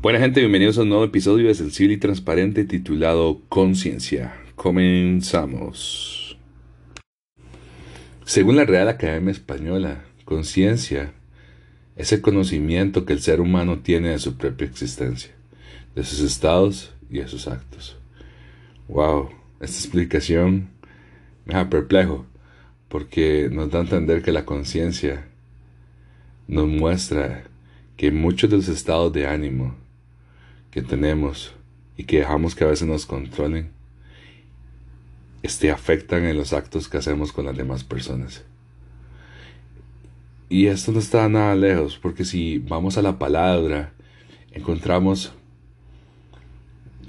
Buena gente, bienvenidos a un nuevo episodio de Sensible y Transparente titulado Conciencia. Comenzamos. Según la Real Academia Española, conciencia es el conocimiento que el ser humano tiene de su propia existencia, de sus estados y de sus actos. Wow, esta explicación me deja perplejo porque nos da a entender que la conciencia nos muestra que muchos de los estados de ánimo que tenemos y que dejamos que a veces nos controlen, este, afectan en los actos que hacemos con las demás personas. Y esto no está nada lejos, porque si vamos a la palabra, encontramos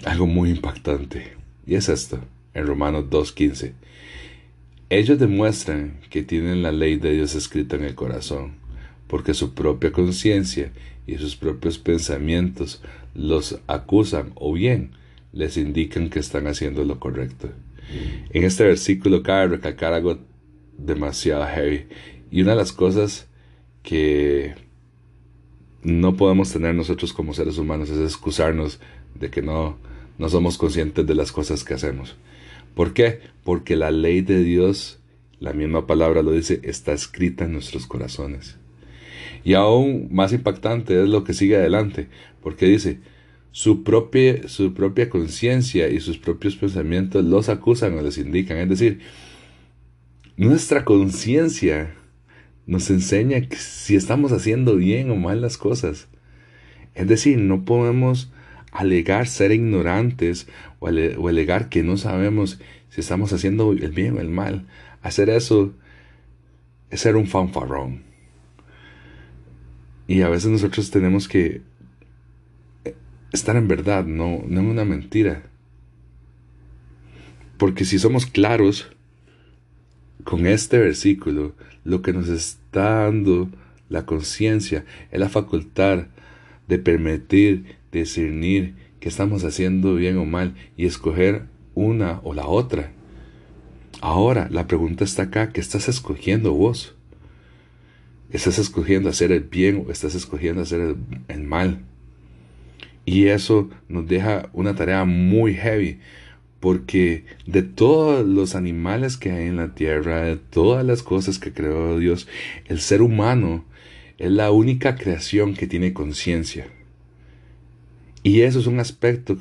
algo muy impactante. Y es esto, en Romanos 2.15. Ellos demuestran que tienen la ley de Dios escrita en el corazón, porque su propia conciencia y sus propios pensamientos los acusan o bien les indican que están haciendo lo correcto. En este versículo cabe recalcar algo demasiado heavy y una de las cosas que no podemos tener nosotros como seres humanos es excusarnos de que no, no somos conscientes de las cosas que hacemos. ¿Por qué? Porque la ley de Dios, la misma palabra lo dice, está escrita en nuestros corazones. Y aún más impactante es lo que sigue adelante, porque dice, su propia, su propia conciencia y sus propios pensamientos los acusan o les indican. Es decir, nuestra conciencia nos enseña si estamos haciendo bien o mal las cosas. Es decir, no podemos alegar ser ignorantes o, alegar que no sabemos si estamos haciendo el bien o el mal. Hacer eso es ser un fanfarrón. Y a veces nosotros tenemos que estar en verdad, no, no en una mentira. Porque si somos claros con este versículo, lo que nos está dando la conciencia es la facultad de permitir, discernir que estamos haciendo bien o mal y escoger una o la otra. Ahora, la pregunta está acá, ¿qué estás escogiendo vos? ¿Estás escogiendo hacer el bien o estás escogiendo hacer el, mal? Y eso nos deja una tarea muy heavy, porque de todos los animales que hay en la tierra, de todas las cosas que creó Dios, el ser humano es la única creación que tiene conciencia. Y eso es un aspecto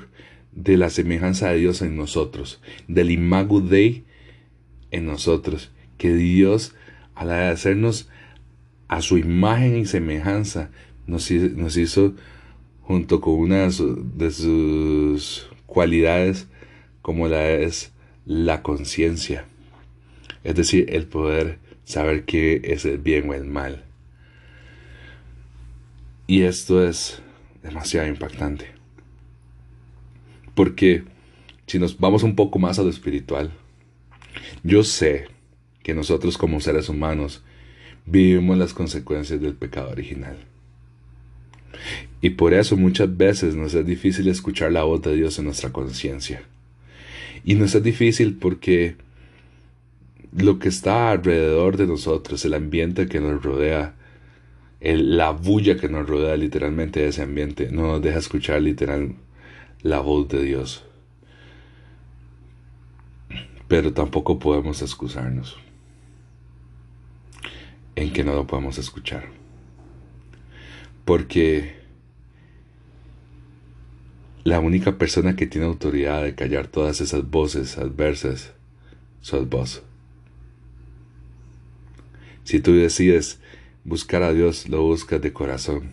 de la semejanza de Dios en nosotros, del imago Dei en nosotros, que Dios, al hacernos a su imagen y semejanza, nos, hizo junto con una de sus cualidades como la es la conciencia, es decir, el poder saber qué es el bien o el mal. Y esto es demasiado impactante. Porque si nos vamos un poco más a lo espiritual, yo sé que nosotros como seres humanos vivimos las consecuencias del pecado original. Y por eso muchas veces nos es difícil escuchar la voz de Dios en nuestra conciencia. Y nos es difícil porque lo que está alrededor de nosotros, el ambiente que nos rodea, la bulla que nos rodea literalmente ese ambiente, no nos deja escuchar literal la voz de Dios. Pero tampoco podemos excusarnos en que no lo podemos escuchar. Porque la única persona que tiene autoridad de callar todas esas voces adversas sos vos. Si tú decides buscar a Dios, lo buscas de corazón.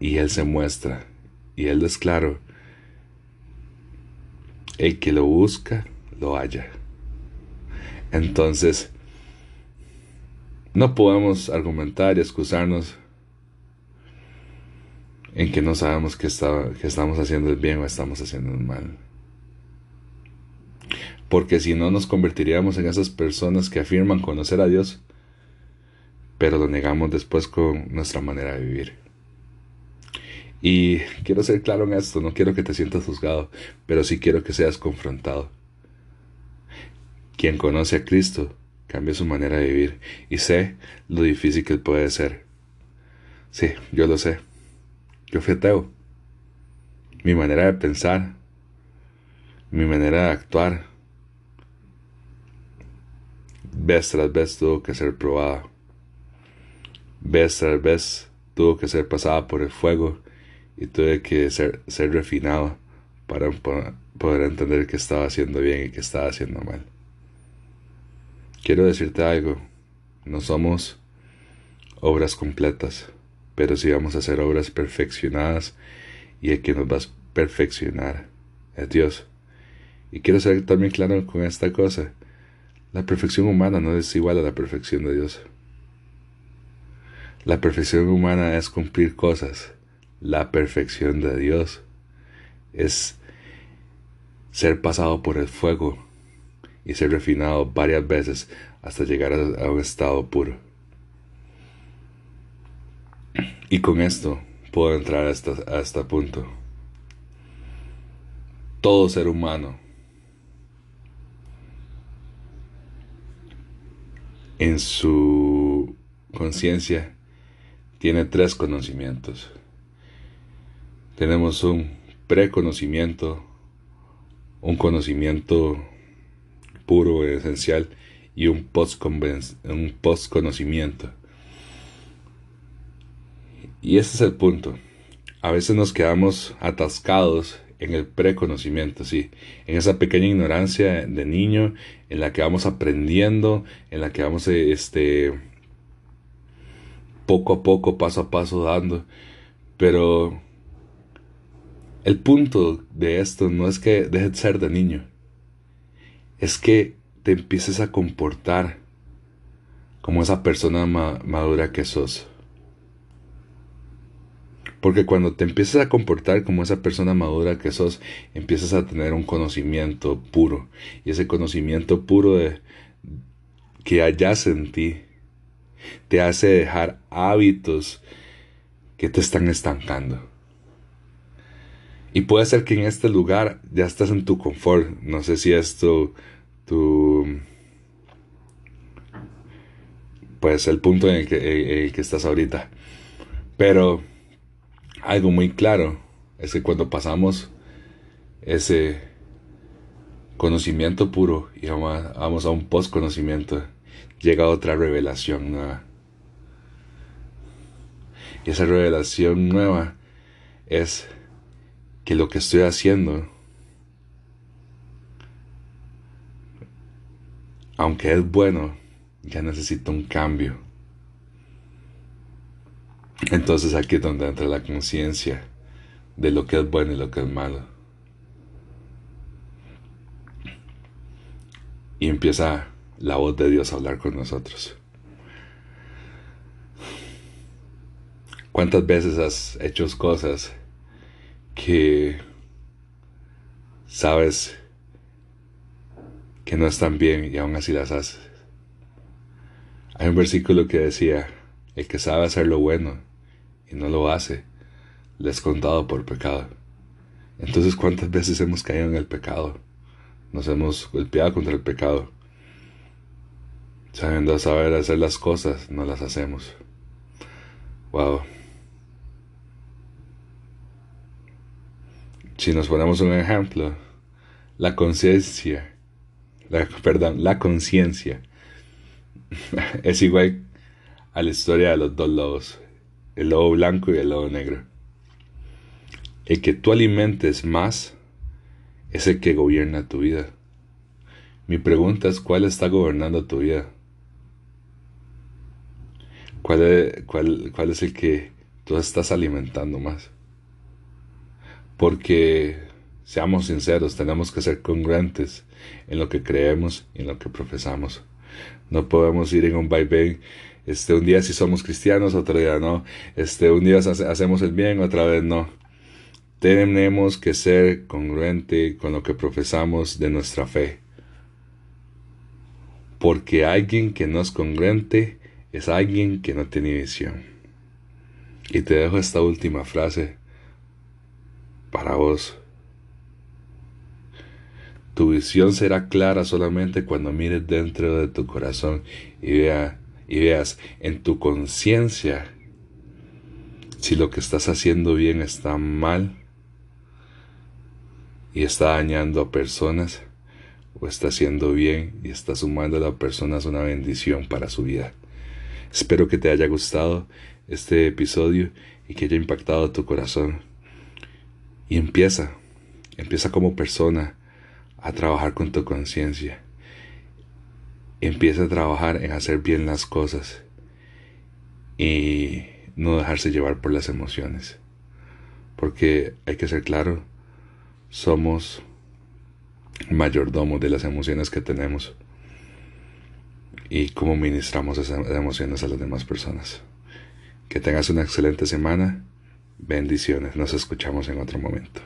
Y Él se muestra. Y Él es claro. El que lo busca, lo halla. Entonces, no podemos argumentar y excusarnos en que no sabemos que, que estamos haciendo el bien o estamos haciendo el mal. Porque si no nos convertiríamos en esas personas que afirman conocer a Dios, pero lo negamos después con nuestra manera de vivir. Y quiero ser claro en esto, no quiero que te sientas juzgado, pero sí quiero que seas confrontado. Quien conoce a Cristo cambia su manera de vivir y sé lo difícil que puede ser. Sí, yo lo sé. Yo fui ateo. Mi manera de pensar, mi manera de actuar, vez tras vez tuvo que ser probada. Vez tras vez tuvo que ser pasada por el fuego y tuve que ser, ser refinado para poder entender que estaba haciendo bien y que estaba haciendo mal. Quiero decirte algo, no somos obras completas, pero sí vamos a hacer obras perfeccionadas y el que nos va a perfeccionar es Dios. Y quiero ser también claro con esta cosa. La perfección humana no es igual a la perfección de Dios. La perfección humana es cumplir cosas. La perfección de Dios es ser pasado por el fuego y ser refinado varias veces hasta llegar a, un estado puro. Y con esto puedo entrar hasta, a este punto. Todo ser humano en su conciencia tiene tres conocimientos. Tenemos un preconocimiento, un conocimiento puro, esencial, y un post-conocimiento. y ese es el punto. A veces nos quedamos atascados en el preconocimiento, sí, en esa pequeña ignorancia de niño en la que vamos aprendiendo, en la que vamos este poco a poco, paso a paso dando, pero el punto de esto no es que dejes de ser de niño, es que te empieces a comportar como esa persona madura que sos. Porque cuando te empiezas a comportar como esa persona madura que sos, empiezas a tener un conocimiento puro. Y ese conocimiento puro de, que hayas en ti te hace dejar hábitos que te están estancando. Y puede ser que en este lugar ya estás en tu confort. No sé si esto tu pues el punto en el que, el que estás ahorita. Pero algo muy claro es que cuando pasamos ese conocimiento puro y vamos a un post conocimiento, llega otra revelación nueva. Y esa revelación nueva es que lo que estoy haciendo, aunque es bueno, ya necesito un cambio. Entonces aquí es donde entra la conciencia de lo que es bueno y lo que es malo. Y empieza la voz de Dios a hablar con nosotros. ¿Cuántas veces has hecho cosas que sabes que no están bien y aún así las haces. Hay un versículo que decía, el que sabe hacer lo bueno y no lo hace, le es contado por pecado. Entonces, ¿cuántas veces hemos caído en el pecado? Nos hemos golpeado contra el pecado. Sabiendo saber hacer las cosas, no las hacemos. Wow. Si nos ponemos un ejemplo, la conciencia, la, perdón, la conciencia es igual a la historia de los dos lobos, el lobo blanco y el lobo negro. El que tú alimentes más es el que gobierna tu vida. Mi pregunta es cuál está gobernando tu vida. ¿Cuál es el que tú estás alimentando más? Porque, seamos sinceros, tenemos que ser congruentes en lo que creemos y en lo que profesamos. No podemos ir en un vaivén. Este, un día sí somos cristianos, otro día no. Este, un día hacemos el bien, otra vez no. Tenemos que ser congruente con lo que profesamos de nuestra fe. Porque alguien que no es congruente es alguien que no tiene visión. Y te dejo esta última frase para vos. Tu visión será clara solamente cuando mires dentro de tu corazón y, vea, y veas en tu conciencia si lo que estás haciendo bien está mal y está dañando a personas o está haciendo bien y está sumando a las personas una bendición para su vida. Espero que te haya gustado este episodio y que haya impactado tu corazón. Y empieza, empieza como persona a trabajar con tu conciencia. Empieza a trabajar en hacer bien las cosas y no dejarse llevar por las emociones. Porque hay que ser claro, somos mayordomos de las emociones que tenemos y cómo ministramos esas emociones a las demás personas. Que tengas una excelente semana. Bendiciones. Nos escuchamos en otro momento.